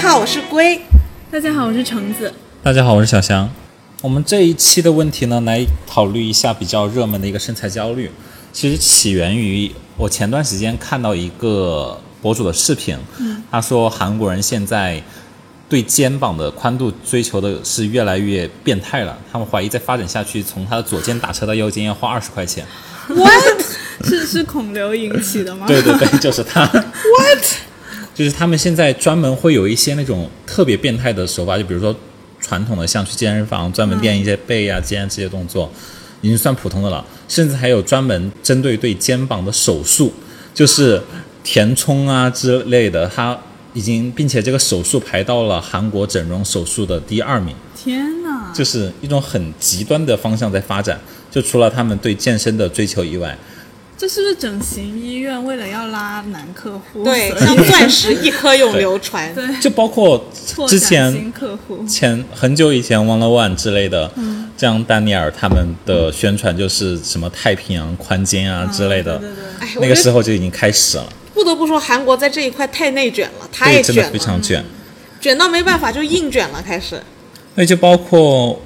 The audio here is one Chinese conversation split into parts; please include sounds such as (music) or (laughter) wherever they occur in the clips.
家好，我是龟。大家好，我是橙子。大家好，我是小翔。我们这一期的问题呢，来考虑一下比较热门的一个身材焦虑。其实起源于我前段时间看到一个博主的视频，他说韩国人现在对肩膀的宽度追求的是越来越变态了。他们怀疑再发展下去，从他的左肩打车到右肩要花二十块钱。(laughs) What？是是孔刘引起的吗？(laughs) 对对对，就是他。(laughs) What？就是他们现在专门会有一些那种特别变态的手法，就比如说传统的像去健身房专门练一些背啊、肩这些动作，已经算普通的了。甚至还有专门针对对肩膀的手术，就是填充啊之类的，它已经并且这个手术排到了韩国整容手术的第二名，天哪！就是一种很极端的方向在发展。就除了他们对健身的追求以外，这是不是整形医院为了要拉男客户？对，像钻石 (laughs) 一颗永流传。对，就包括之前新客户。前很久以前，One on One 之类的，嗯，这样丹尼尔他们的宣传就是什么太平洋宽肩啊之类的，对对对哎，那个时候候就已经开始了，不得不说，韩国在这一块太内卷了，太对，真的卷了，非常卷。卷到没办法就硬卷了，开始。那就包括，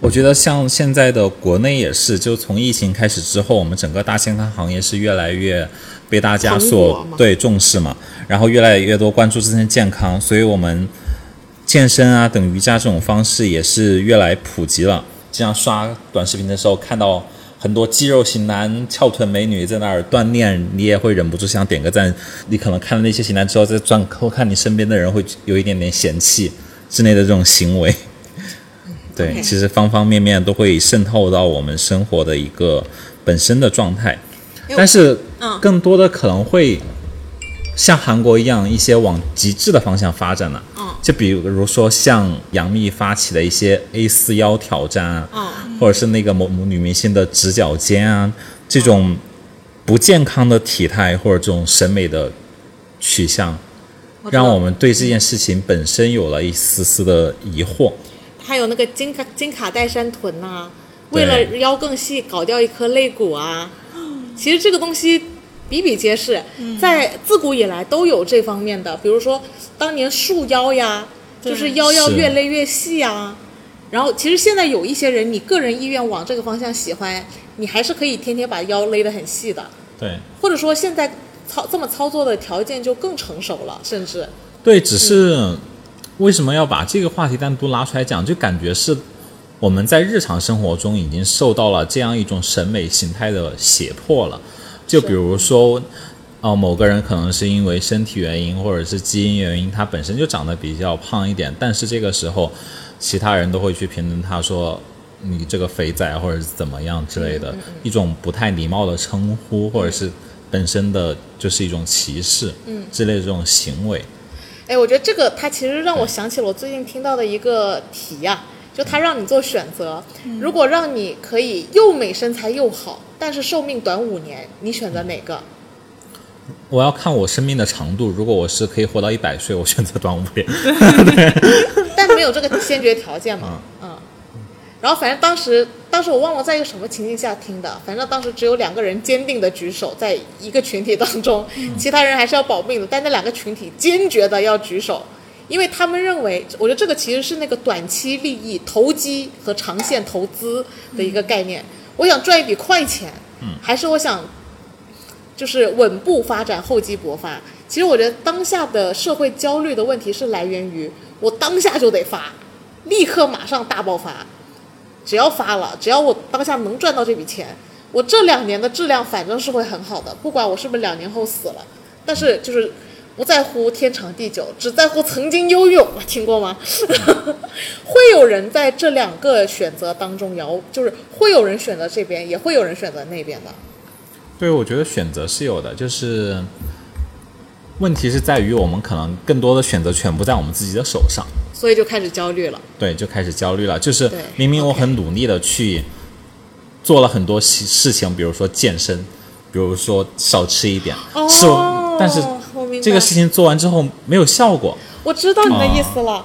我觉得像现在的国内也是，就从疫情开始之后，我们整个大健康行业是越来越被大家所对重视嘛，然后越来越多关注自身健康，所以我们健身啊等瑜伽这种方式也是越来普及了。经常刷短视频的时候看到。很多肌肉型男、翘臀美女在那儿锻炼，你也会忍不住想点个赞。你可能看了那些型男之后，再转头看你身边的人，会有一点点嫌弃之类的这种行为。对其实方方面面都会渗透到我们生活的一个本身的状态，但是嗯。更多的可能会像韩国一样，一些往极致的方向发展了。嗯。就比如说像杨幂发起的一些 A 四腰挑战啊，嗯，或者是那个某某女明星的直角肩啊，这种不健康的体态或者这种审美的取向，让我们对这件事情本身有了一丝丝的疑惑。还有那个金卡金卡戴珊臀呐、对。为了腰更细，搞掉一颗肋骨啊。其实这个东西比比皆是，在自古以来都有这方面的，比如说当年束腰呀，就是腰要越勒越细啊。然后其实现在有一些人，你个人意愿往这个方向喜欢，你还是可以天天把腰勒得很细的，对。或者说现在操这么操作的条件就更成熟了，甚至。对，只是为什么要把这个话题单独拿出来讲？就感觉是我们在日常生活中已经受到了这样一种审美形态的胁迫了。就比如说，哦、某个人可能是因为身体原因或者是基因原因，他本身就长得比较胖一点，但是这个时候，其他人都会去评论他说。你这个肥仔，或者是怎么样之类的，一种不太礼貌的称呼，或者是本身的就是一种歧视，嗯，之类的这种行为。哎，我觉得这个它其实让我想起了我最近听到的一个题呀、就它让你做选择，如果让你可以又美身材又好，但是寿命短五年，你选择哪个？我要看我生命的长度，如果我是可以活到一百岁，我选择短五年。(laughs) 但没有这个先决条件嘛，嗯。然后反正当时，当时我忘了在一个什么情境下听的，反正当时只有两个人坚定的举手，在一个群体当中，其他人还是要保命的，但那两个群体坚决的要举手，因为他们认为，我觉得这个其实是那个短期利益投机和长线投资的一个概念。我想赚一笔快钱，还是我想就是稳步发展，厚积薄发。其实我觉得当下的社会焦虑的问题是来源于我当下就得发，立刻马上大爆发。只要发了，只要我当下能赚到这笔钱，我这两年的质量反正是会很好的，不管我是不是两年后死了。但是就是不在乎天长地久，只在乎曾经拥有。(laughs) 听过吗？会有人在这两个选择当中摇，就是会有人选择这边，也会有人选择那边的。对，我觉得选择是有的，就是问题是在于我们可能更多的选择权不在我们自己的手上，所以就开始焦虑了。对，就开始焦虑了。就是明明我很努力的去做了很多事事情，比如说健身，比如说少吃一点，哦是，但是这个事情做完之后没有效果。我知道你的意思了，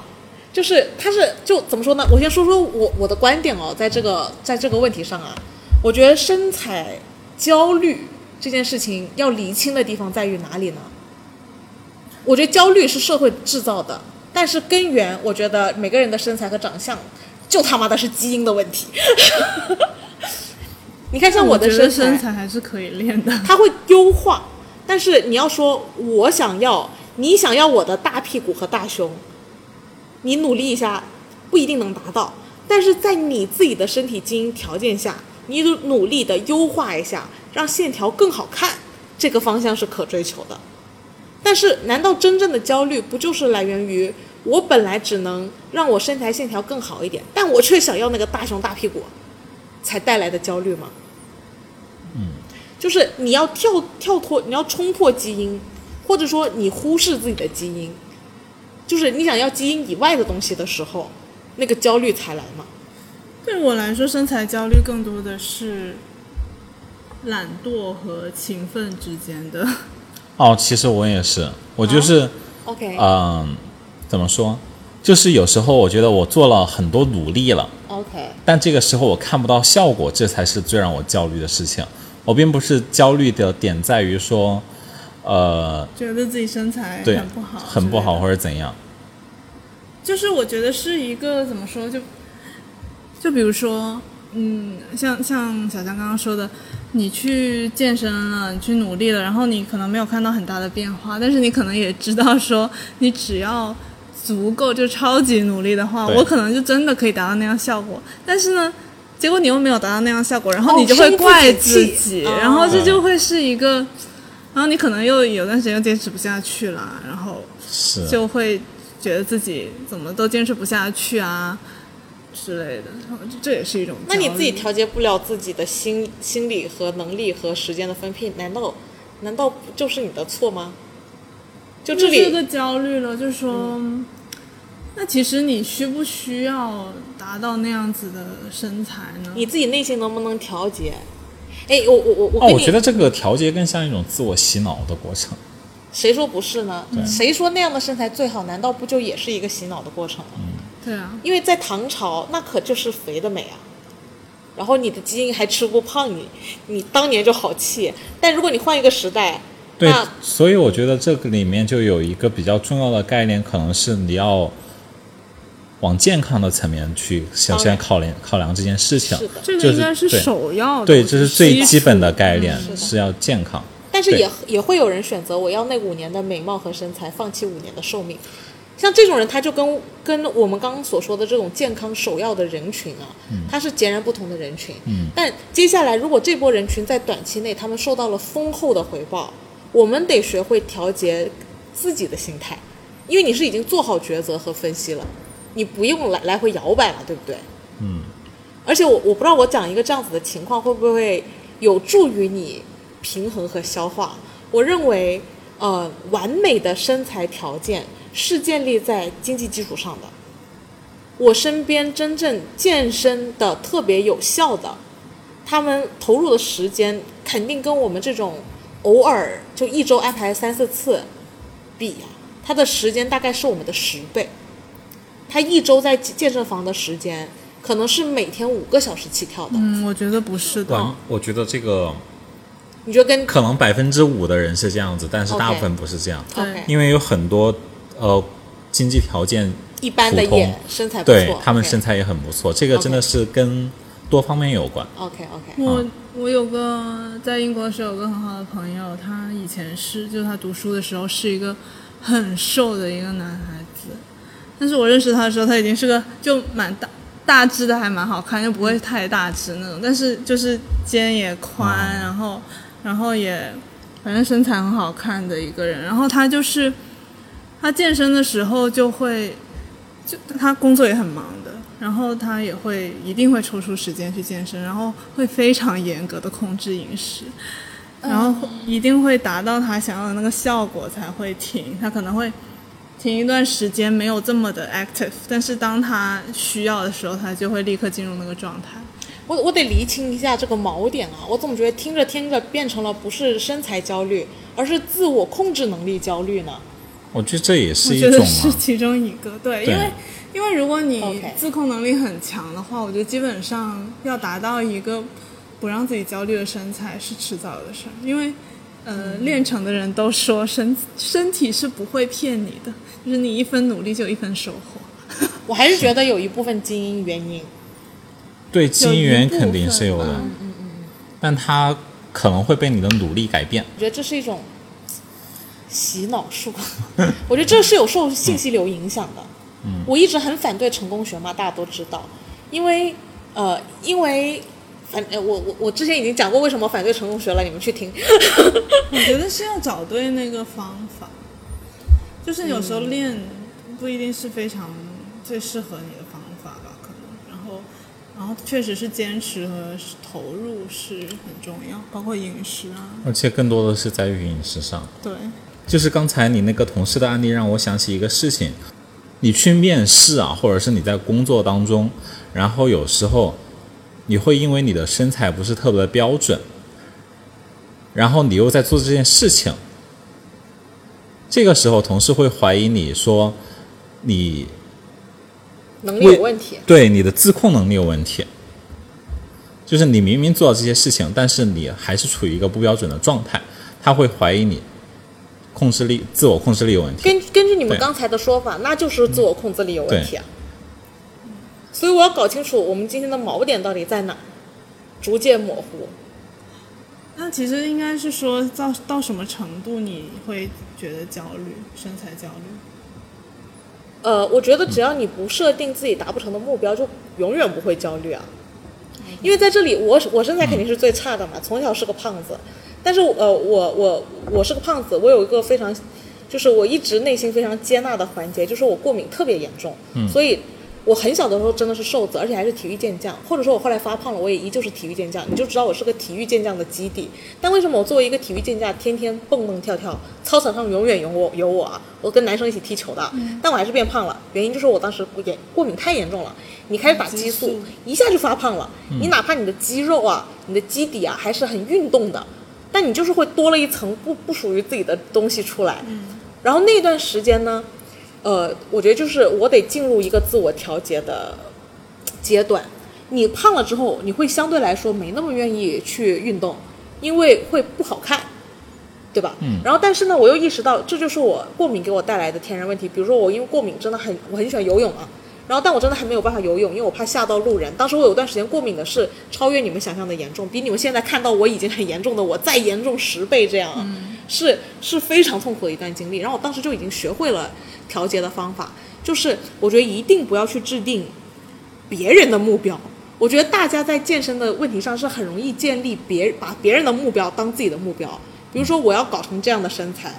就是他是就怎么说呢？我先说说我我的观点哦，在这个在这个问题上啊，我觉得身材焦虑这件事情要厘清的地方在于哪里呢？我觉得焦虑是社会制造的，但但是根源，我觉得每个人的身材和长相，就他妈的是基因的问题。(laughs) 你看，像我的觉得身材还是可以练的。它会优化，但是你要说我想要，你想要我的大屁股和大胸，你努力一下不一定能达到，但是在你自己的身体基因条件下，你努力的优化一下，让线条更好看，这个方向是可追求的。但是，难道真正的焦虑不就是来源于我本来只能让我身材线条更好一点，但我却想要那个大胸大屁股，才带来的焦虑吗？嗯，就是你要跳跳脱，你要冲破基因，或者说你忽视自己的基因，就是你想要基因以外的东西的时候，那个焦虑才来嘛。对我来说，身材焦虑更多的是懒惰和勤奋之间的。哦，其实我也是，我就是，OK，嗯，怎么说？就是有时候我觉得我做了很多努力了，OK，但这个时候我看不到效果，这才是最让我焦虑的事情。我并不是焦虑的点在于说，呃，觉得自己身材很不好，很不好或者怎样。就是我觉得是一个怎么说，就就比如说，嗯，像像小江刚刚说的，你去健身了，你去努力了，然后你可能没有看到很大的变化，但是你可能也知道说，你只要足够就超级努力的话，我可能就真的可以达到那样效果。但是呢，结果你又没有达到那样效果，然后哦你就会怪自己，哦然后这就会是一个，然后你可能又有段时间又坚持不下去了，然后，就会觉得自己怎么都坚持不下去啊之类的，然后这这也是一种。那你自己调节不了自己的心心理和能力和时间的分配，难道难道就是你的错吗？就这里，这个焦虑了，就是说，那其实你需不需要达到那样子的身材呢？你自己内心能不能调节？哎，我我我我哦，我觉得这个调节更像一种自我洗脑的过程。谁说不是呢？对谁说那样的身材最好？难道不就也是一个洗脑的过程吗？对啊，因为在唐朝，那可就是肥的美啊。然后你的基因还吃不胖你，你当年就好气。但如果你换一个时代，对，所以我觉得这个里面就有一个比较重要的概念，可能是你要往健康的层面去首先考量考量这件事情是的。这个应该是首要的，对，这是最基本的概念，是要健康。但是也也会有人选择我要那五年的美貌和身材，放弃五年的寿命。像这种人，他就跟跟我们刚刚所说的这种健康首要的人群啊，他是截然不同的人群。嗯但接下来，如果这波人群在短期内他们受到了丰厚的回报，我们得学会调节自己的心态，因为你是已经做好抉择和分析了，你不用来来回摇摆了，对不对？嗯，而且我我不知道我讲一个这样子的情况会不会有助于你平衡和消化。我认为，呃，完美的身材条件是建立在经济基础上的。我身边真正健身的特别有效的，他们投入的时间肯定跟我们这种偶尔就一周安排三四次比呀、他的时间大概是我们的十倍。他一周在健身房的时间可能是每天五个小时起跳的。嗯，我觉得不是的。我觉得这个你觉得跟可能百分之五的人是这样子，但是大部分不是这样，因为有很多呃经济条件一般的也身材不错，对他们身材也很不错，这个真的是跟多方面有关。OK OK，我我有个在英国的时候有个很好的朋友，他以前是就是他读书的时候是一个很瘦的一个男孩子，但是我认识他的时候，他已经是个就蛮大大只的，还蛮好看，又不会太大只那种，但是就是肩也宽，然后然后也反正身材很好看的一个人，然后他就是他健身的时候就会就他工作也很忙的，然后他也会一定会抽出时间去健身，然后会非常严格的控制饮食，然后一定会达到他想要的那个效果才会停。他可能会停一段时间没有这么的 active，但是当他需要的时候，他就会立刻进入那个状态。我我得厘清一下这个锚点啊！我总觉得听着听着变成了不是身材焦虑，而是自我控制能力焦虑呢？我觉得这也是一种觉得是啊，其中一个，对，对因为因为如果你自控能力很强的话，我觉得基本上要达到一个不让自己焦虑的身材是迟早的事儿，因为呃，练成的人都说身 (laughs) 身体是不会骗你的，就是你一分努力就一分收获。(laughs) 我还是觉得有一部分基因原因。对，基因肯定是有的，嗯嗯但它可能会被你的努力改变。我觉得这是一种洗脑术，(laughs) 我觉得这是有受信息流影响的。嗯，我一直很反对成功学嘛，大家都知道，因为呃，因为反呃，我我我之前已经讲过为什么反对成功学了，你们去听。我觉得是要找对那个方法，就是有时候练不一定是非常最适合你的方法吧，可能，然后，然后确实是坚持和投入是很重要，包括饮食啊，而且更多的是在于饮食上。对，就是刚才你那个同事的案例，让我想起一个事情：你去面试啊，或者是你在工作当中，然后有时候你会因为你的身材不是特别的标准，然后你又在做这件事情，这个时候同事会怀疑你说你能力有问题，对你的自控能力有问题，就是你明明做了这些事情，但是你还是处于一个不标准的状态，他会怀疑你控制力、自我控制力有问题。根根据你们刚才的说法，那就是自我控制力有问题啊。所以我要搞清楚我们今天的锚点到底在哪，逐渐模糊。那其实应该是说到到什么程度你会觉得焦虑，身材焦虑？呃，我觉得只要你不设定自己达不成的目标，就永远不会焦虑啊。因为在这里，我我身材肯定是最差的嘛，从小是个胖子，但是呃，我我我是个胖子，我有一个非常，就是我一直内心非常接纳的环节，就是我过敏特别严重，所以我很小的时候真的是瘦子，而且还是体育健将，或者说我后来发胖了，我也依旧是体育健将，你就知道我是个体育健将的基地。但为什么我作为一个体育健将，天天蹦蹦跳跳，操场上永远有我有我啊？我跟男生一起踢球的，但我还是变胖了，原因就是我当时过严过敏太严重了，你开始打激素激素，一下就发胖了。你哪怕你的肌肉啊，你的基底啊还是很运动的，但你就是会多了一层不不属于自己的东西出来。然后那段时间呢，呃，我觉得就是我得进入一个自我调节的阶段。你胖了之后，你会相对来说没那么愿意去运动，因为会不好看，对吧？嗯然后但是呢，我又意识到这就是我过敏给我带来的天然问题。比如说我因为过敏真的很，我很喜欢游泳啊。然后，但我真的还没有办法游泳，因为我怕吓到路人。当时我有段时间过敏的是超越你们想象的严重，比你们现在看到我已经很严重的我再严重十倍这样嗯，是是非常痛苦的一段经历。然后我当时就已经学会了调节的方法，就是我觉得一定不要去制定别人的目标。我觉得大家在健身的问题上是很容易建立别把别人的目标当自己的目标。比如说，我要搞成这样的身材，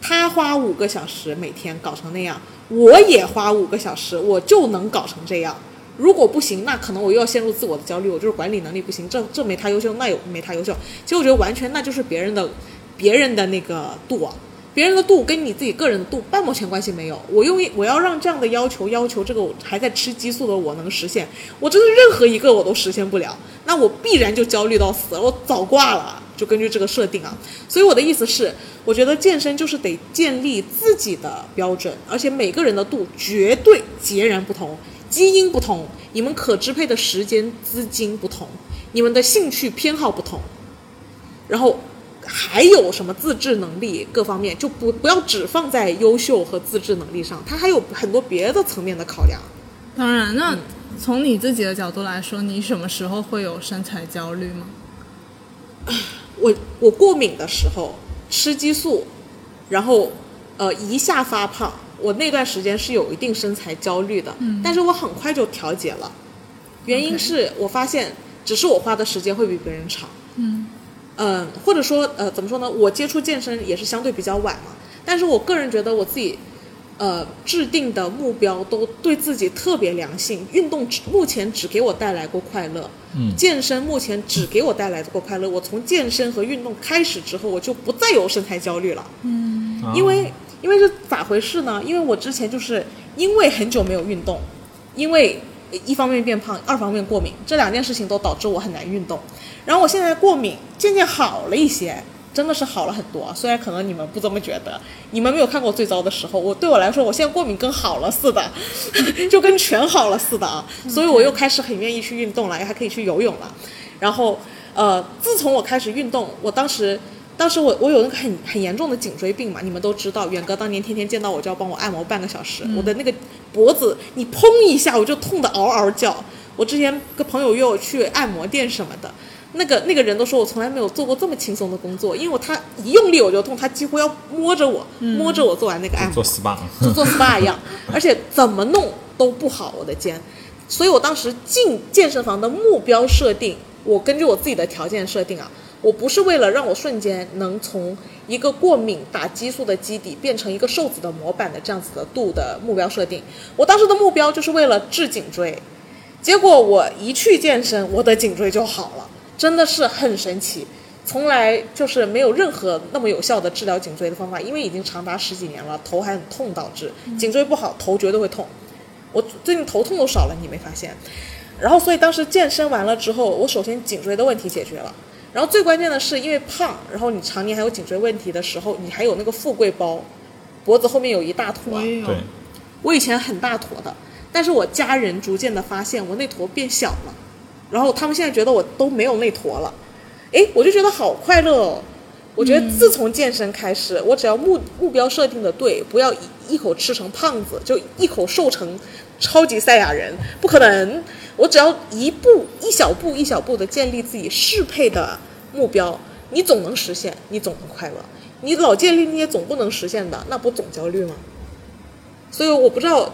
他花五个小时每天搞成那样，我也花五个小时，我就能搞成这样。如果不行，那可能我又要陷入自我的焦虑，我就是管理能力不行，这这没他优秀，那有没他优秀。其实我觉得完全那就是别人的，别人的那个度啊，别人的度跟你自己个人的度半毛钱关系没有。我用我要让这样的要求要求这个我还在吃激素的我能实现，我真的任何一个我都实现不了，那我必然就焦虑到死了，我早挂了。就根据这个设定啊，所以我的意思是，我觉得健身就是得建立自己的标准，而且每个人的度绝对截然不同，基因不同，你们可支配的时间、资金不同，你们的兴趣偏好不同，然后还有什么自制能力各方面，就不不要只放在优秀和自制能力上，它还有很多别的层面的考量。当然，那从你自己的角度来说，你什么时候会有身材焦虑吗？(laughs) 我我过敏的时候吃激素，然后呃一下发胖，我那段时间是有一定身材焦虑的，但是我很快就调节了，原因是我发现只是我花的时间会比别人长，嗯。嗯，或者说呃怎么说呢，我接触健身也是相对比较晚嘛，但是我个人觉得我自己。呃，制定的目标都对自己特别良性。运动只目前只给我带来过快乐，嗯健身目前只给我带来过快乐。我从健身和运动开始之后，我就不再有身材焦虑了。嗯啊因为因为是咋回事呢？因为我之前就是因为很久没有运动，因为一方面变胖，二方面过敏，这两件事情都导致我很难运动。然后我现在过敏渐渐好了一些，真的是好了很多。虽然可能你们不这么觉得，你们没有看过最糟的时候，我对我来说，我现在过敏跟好了似的，(laughs) 就跟全好了似的啊。所以我又开始很愿意去运动了，还可以去游泳了。然后呃，自从我开始运动，我当时当时我我有那个很很严重的颈椎病嘛，你们都知道，远哥当年天天见到我就要帮我按摩半个小时，我的那个脖子你砰一下我就痛得嗷嗷叫。我之前跟朋友约我去按摩店什么的，那个那个人都说我从来没有做过这么轻松的工作，因为我他一用力我就痛，他几乎要摸着我，摸着我做完那个按摩做，SPA，就做 SPA 一样，(laughs) 而且怎么弄都不好我的肩，所以我当时进健身房的目标设定，我根据我自己的条件设定啊，我不是为了让我瞬间能从一个过敏打激素的基底变成一个瘦子的模板的这样子的度的目标设定，我当时的目标就是为了治颈椎，结果我一去健身，我的颈椎就好了，真的是很神奇。从来就是没有任何那么有效的治疗颈椎的方法，因为已经长达十几年了，头还很痛，导致颈椎不好，头绝对会痛。我最近头痛都少了，你没发现？然后所以当时健身完了之后，我首先颈椎的问题解决了，然后最关键的是因为胖，然后你常年还有颈椎问题的时候，你还有那个富贵包，脖子后面有一大坨。我也有对，我以前很大坨的，但是我家人逐渐的发现我那坨变小了，然后他们现在觉得我都没有那坨了，诶，我就觉得好快乐哦。我觉得自从健身开始，我只要目目标设定的对，不要一一口吃成胖子，就一口瘦成超级赛亚人，不可能。我只要一步一小步一小步的建立自己适配的目标，你总能实现，你总能快乐。你老建立那些总不能实现的，那不总焦虑吗？所以我不知道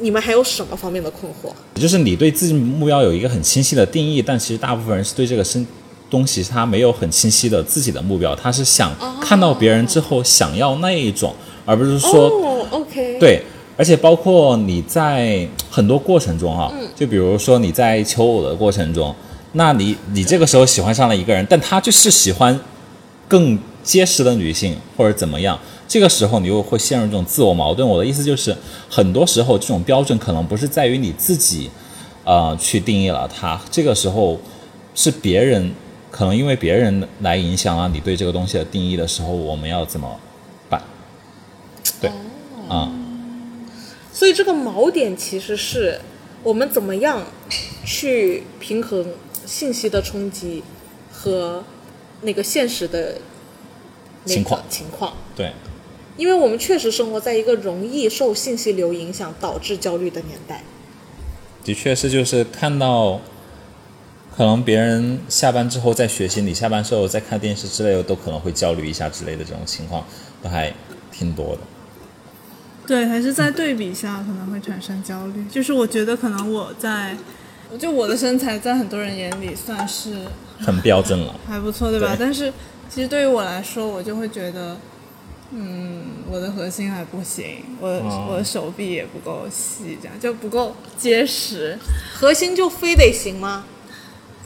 你们还有什么方面的困惑。就是你对自己目标有一个很清晰的定义，但其实大部分人是对这个身东西他没有很清晰的自己的目标，他是想看到别人之后想要那一种，而不是说哦，OK，，对，而且包括你在很多过程中啊，就比如说你在求偶的过程中，那你你这个时候喜欢上了一个人，但他就是喜欢更结实的女性或者怎么样，这个时候你又会陷入这种自我矛盾。我的意思就是，很多时候这种标准可能不是在于你自己，呃，去定义了它，这个时候是别人。可能因为别人来影响了你对这个东西的定义的时候，我们要怎么办？对，啊、所以这个锚点其实是我们怎么样去平衡信息的冲击和那个现实的情况情况。对。因为我们确实生活在一个容易受信息流影响导致焦虑的年代。的确是，就是看到，可能别人下班之后在学习，你下班之后在看电视之类的，都可能会焦虑一下之类的这种情况，都还挺多的。对，还是在对比下可能会产生焦虑。就是我觉得可能我在，就我的身材在很多人眼里算是很标准了，还不错，对吧？对但是其实对于我来说，我就会觉得，嗯，我的核心还不行，我、哦我的手臂也不够细，这样就不够结实。核心就非得行吗？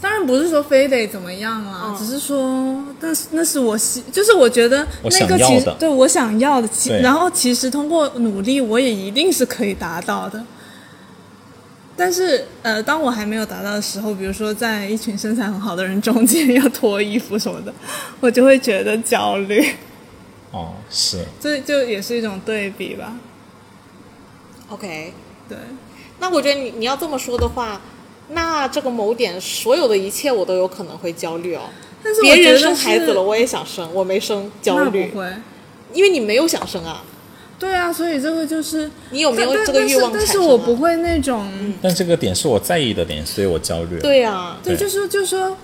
当然不是说非得怎么样啊，嗯只是说，但是那是我希，就是我觉得那个其实对我想要的，其然后其实通过努力，我也一定是可以达到的。但是，呃，当我还没有达到的时候，比如说在一群身材很好的人中间要脱衣服什么的，我就会觉得焦虑，哦，是，这就也是一种对比吧。OK，对，那我觉得你你要这么说的话，那这个某点所有的一切我都有可能会焦虑哦。但是我别人觉得是生孩子了，我也想生，我没生，焦虑不，会。因为你没有想生啊。对啊，所以这个就是你有没有这个欲望但是我不会那种。但这个点是我在意的点，所以我焦虑。，对啊，对，对就是就是说，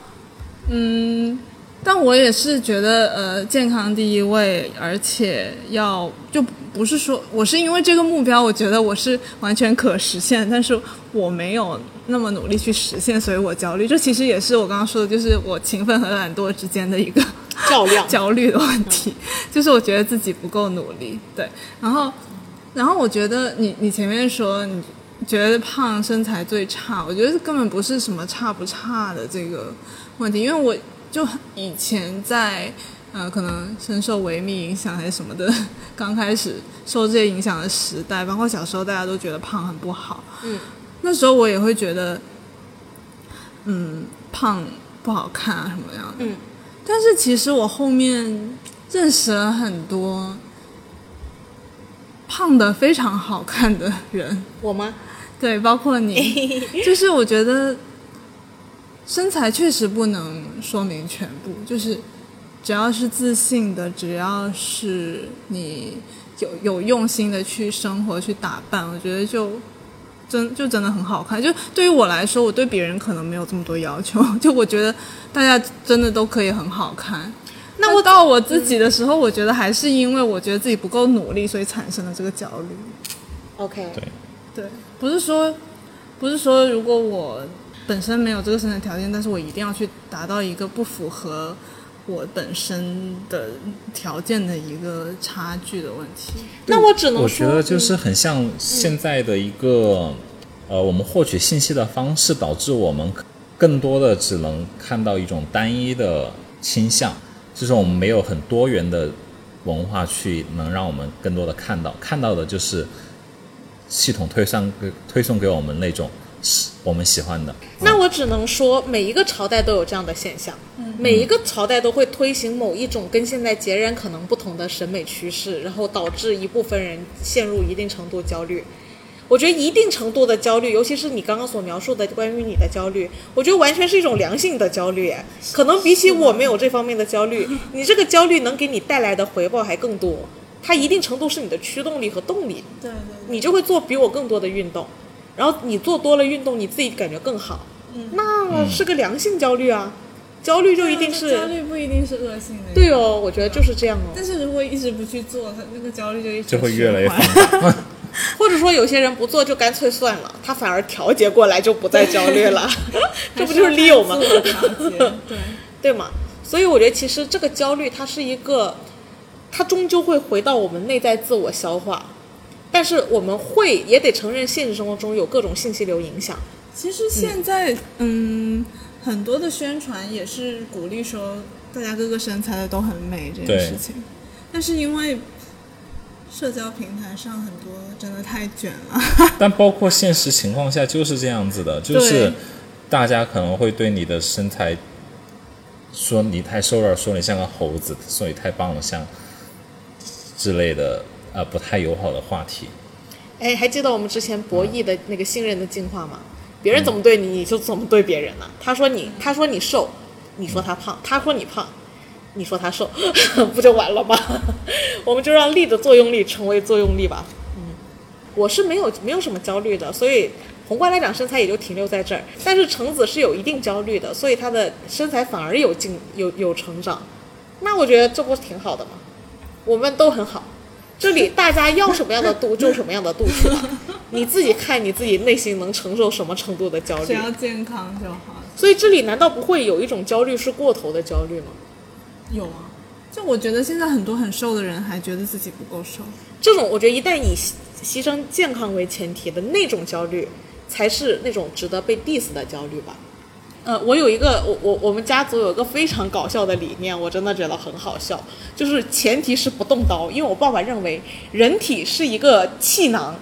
嗯，但我也是觉得呃，健康第一位，而且要就不是说我是因为这个目标，我觉得我是完全可实现，但是我没有那么努力去实现，所以我焦虑。这其实也是我刚刚说的，就是我勤奋和懒惰之间的一个 (laughs) 较量。焦虑的问题，就是我觉得自己不够努力，对，然后，然后我觉得你你前面说你觉得胖身材最差，我觉得根本不是什么差不差的这个问题，因为我就以前在呃可能深受维密影响还是什么的，(laughs) 刚开始受这些影响的时代，包括小时候大家都觉得胖很不好，嗯，那时候我也会觉得，嗯，胖不好看啊什么样的，嗯，但是其实我后面认识了很多胖的非常好看的人，我吗？对，包括你，(laughs) 就是我觉得身材确实不能说明全部，就是只要是自信的，只要是你有有用心的去生活、去打扮，我觉得就真就真的很好看。就对于我来说，我对别人可能没有这么多要求，(laughs) 就我觉得大家真的都可以很好看。那我到我自己的时候，我觉得还是因为我觉得自己不够努力，所以产生了这个焦虑。OK，对，对，不是说不是说如果我本身没有这个生产条件，但是我一定要去达到一个不符合我本身的条件的一个差距的问题。那我只能我，觉得就是很像现在的一个，呃，我们获取信息的方式，导致我们更多的只能看到一种单一的倾向，就是我们没有很多元的文化去能让我们更多的看到，看到的就是系统推上给推送给我们那种是我们喜欢的。那我只能说，每一个朝代都有这样的现象，每一个朝代都会推行某一种跟现在截然可能不同的审美趋势，然后导致一部分人陷入一定程度焦虑。我觉得一定程度的焦虑，尤其是你刚刚所描述的关于你的焦虑，我觉得完全是一种良性的焦虑。哎可能比起我没有这方面的焦虑，(laughs) 你这个焦虑能给你带来的回报还更多。它一定程度是你的驱动力和动力。对对你就会做比我更多的运动，然后你做多了运动，你自己感觉更好，那是个良性焦虑啊。焦虑就一定是焦虑不一定是恶性的。对哦，我觉得就是这样哦。但是如果一直不去做，他那个焦虑就一直就会越来越。或者说有些人不做就干脆算了，他反而调节过来就不再焦虑了，(laughs) 这不就是 Leo 吗自？我调节对，对吗？所以我觉得其实这个焦虑它是一个，它终究会回到我们内在自我消化，但是我们会也得承认现实生活中有各种信息流影响。其实现在嗯很多的宣传也是鼓励说大家各个身材的都很美这件事情，但是因为社交平台上很多真的太卷了，(laughs) 但包括现实情况下就是这样子的，就是大家可能会对你的身材说你太瘦了，说你像个猴子，说你太棒了，像之类的呃不太友好的话题。哎，还记得我们之前博弈的那个信任的进化吗？别人怎么对你，你就怎么对别人呢、他说你，他说你瘦，你说他胖；他说你胖，你说他瘦，(laughs) 不就完了吗？(laughs) 我们就让力的作用力成为作用力吧。嗯，我是没有没有什么焦虑的，所以宏观来讲身材也就停留在这儿。但是橙子是有一定焦虑的，所以她的身材反而有进有有成长。那我觉得这不挺好的吗？我们都很好。这里大家要什么样的度就什么样的度去吧，(laughs) 你自己看你自己内心能承受什么程度的焦虑。只要健康就好。所以这里难道不会有一种焦虑是过头的焦虑吗？有啊，就我觉得现在很多很瘦的人还觉得自己不够瘦。这种我觉得一旦以牺牺牲健康为前提的那种焦虑，才是那种值得被 diss 的焦虑吧。呃，我有一个我我我们家族有一个非常搞笑的理念，我真的觉得很好笑，就是前提是不动刀，因为我爸爸认为人体是一个气囊，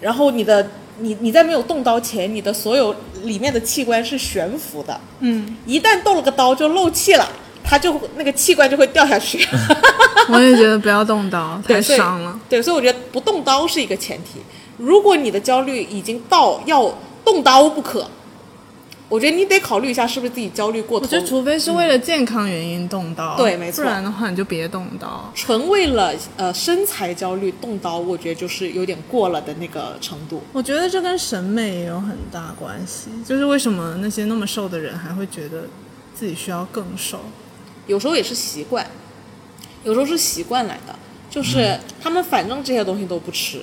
然后你的你你在没有动刀前，你的所有里面的器官是悬浮的，嗯，一旦动了个刀就漏气了，它就那个器官就会掉下去。(laughs) 我也觉得不要动刀，太伤了。对，所以我觉得不动刀是一个前提。如果你的焦虑已经到要动刀不可，我觉得你得考虑一下是不是自己焦虑过头我觉。得除非是为了健康原因动刀，对没错不然的话你就别动刀。纯为了呃身材焦虑动刀，我觉得就是有点过了的那个程度。我觉得这跟审美也有很大关系，就是为什么那些那么瘦的人还会觉得自己需要更瘦？有时候也是习惯，有时候是习惯来的，就是他们反正这些东西都不吃，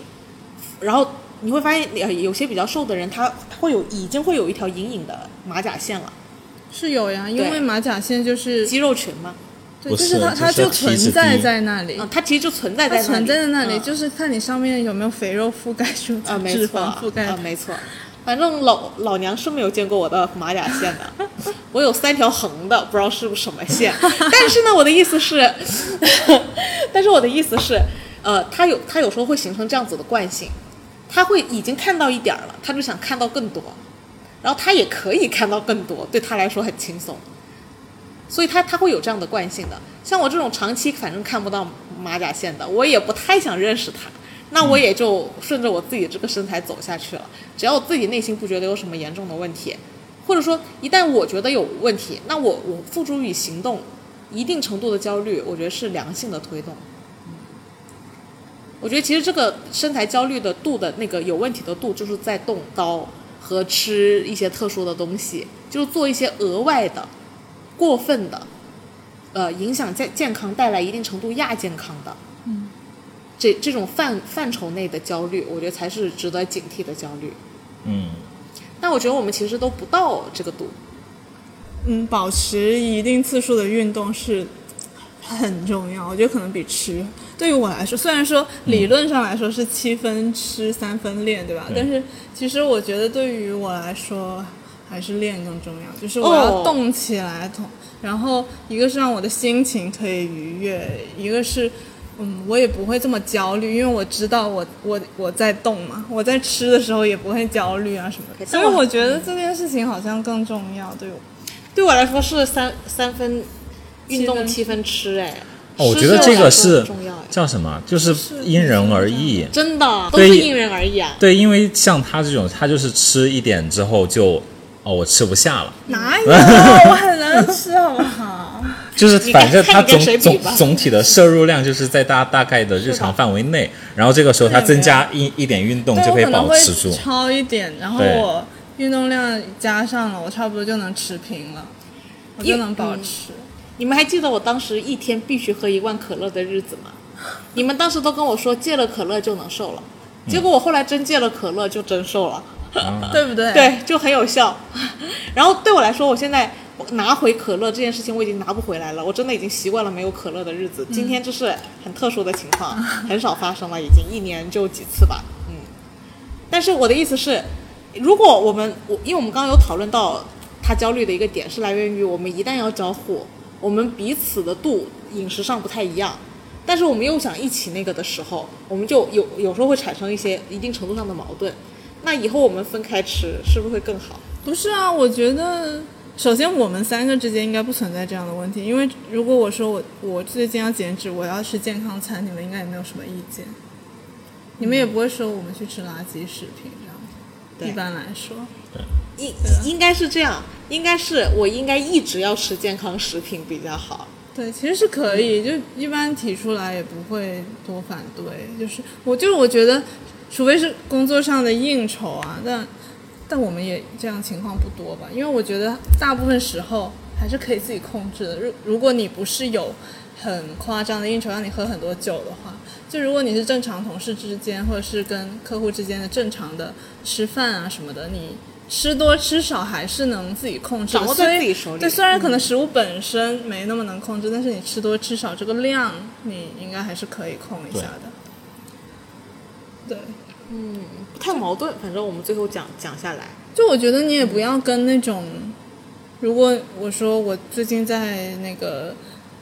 然后你会发现呃有些比较瘦的人，他他会有已经会有一条隐隐的马甲线了，是有呀，因为马甲线就是肌肉群嘛，对，就是是它它就存在在那里，嗯，它其实就存在在那里，存在在那里，嗯。就是看你上面有没有肥肉覆盖住啊，没脂错肪覆盖。啊，没错。反正老老娘是没有见过我的马甲线的，(laughs) 我有三条横的，不知道是不是什么线。但是呢，我的意思是，(laughs) 但是我的意思是，呃，它有它有时候会形成这样子的惯性，他会已经看到一点了，他就想看到更多，然后他也可以看到更多，对他来说很轻松，所以他他会有这样的惯性的。像我这种长期反正看不到马甲线的，我也不太想认识他。那我也就顺着我自己这个身材走下去了。只要我自己内心不觉得有什么严重的问题，或者说一旦我觉得有问题，那我我付诸于行动，一定程度的焦虑，我觉得是良性的推动。我觉得其实这个身材焦虑的度的那个有问题的度，就是在动刀和吃一些特殊的东西，就是做一些额外的、过分的，呃，影响健健康、带来一定程度亚健康的，嗯，这这种范范畴内的焦虑，我觉得才是值得警惕的焦虑。嗯，但我觉得我们其实都不到这个度。嗯，保持一定次数的运动是很重要。我觉得可能比吃对于我来说，虽然说理论上来说是七分吃三分练，对吧？对但是其实我觉得对于我来说还是练更重要，就是我要哦动起来，同、然后一个是让我的心情可以愉悦，一个是。嗯，我也不会这么焦虑，因为我知道我我我在动嘛，我在吃的时候也不会焦虑啊什么的，所以我觉得这件事情好像更重要，对我。对我来说是三三分运动七七分吃，哎，哦，我觉得这个是叫什么？就是因人而异。真的都是因人而异啊。对，因为像他这种，他就是吃一点之后就，哦，我吃不下了，哪 (laughs) 有？我很能吃，好不好？(laughs) 就是反正他总总总体的摄入量就是在大大概的日常范围内，然后这个时候他增加一一点运动就可以保持住。超一点，然后我运动量加上了，我差不多就能持平了，我就能保持。你们还记得我当时一天必须喝一罐可乐的日子吗？(laughs) 你们当时都跟我说戒了可乐就能瘦了，结果我后来真戒了可乐就真瘦了，(laughs) 对不对？，对，就很有效。(laughs) 然后对我来说，我现在拿回可乐这件事情我已经拿不回来了，我真的已经习惯了没有可乐的日子。今天这是很特殊的情况，很少发生了，已经一年就几次吧，嗯。但是我的意思是，如果我们我因为我们刚刚有讨论到他焦虑的一个点是来源于我们一旦要交互，我们彼此的度饮食上不太一样。但是我们又想一起那个的时候，我们就有有时候会产生一些一定程度上的矛盾。那以后我们分开吃，是不是会更好？不是啊，我觉得。首先，我们三个之间应该不存在这样的问题，因为如果我说我我最近要减脂，我要吃健康餐，你们应该也没有什么意见，你们也不会说我们去吃垃圾食品这样。对一般来说，应应该是这样，应该是我应该一直要吃健康食品比较好。对，其实是可以，就一般提出来也不会多反对。就是我就是我觉得，除非是工作上的应酬啊，但但我们也这样情况不多吧？因为我觉得大部分时候还是可以自己控制的。如如果你不是有很夸张的应酬让你喝很多酒的话，就如果你是正常同事之间或者是跟客户之间的正常的吃饭啊什么的，你吃多吃少还是能自己控制的，掌握在虽自己手里。对，虽然可能食物本身没那么能控制，但是你吃多吃少这个量，你应该还是可以控一下的。对，嗯不太矛盾，反正我们最后讲讲下来，就我觉得你也不要跟那种，如果我说我最近在那个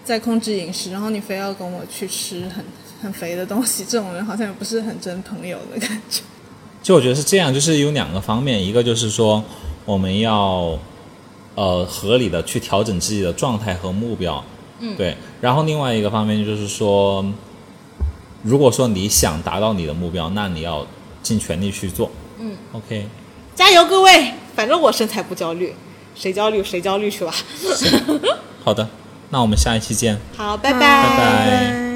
在控制饮食，然后你非要跟我去吃很很肥的东西，这种人好像也不是很真朋友的感觉。就我觉得是这样，就是有两个方面，一个就是说我们要呃合理的去调整自己的状态和目标，嗯，对。然后另外一个方面就是说，如果说你想达到你的目标，那你要尽全力去做，嗯，OK，加油各位！反正我身材不焦虑，谁焦虑谁焦虑去吧。好的，那我们下一期见。好，拜拜拜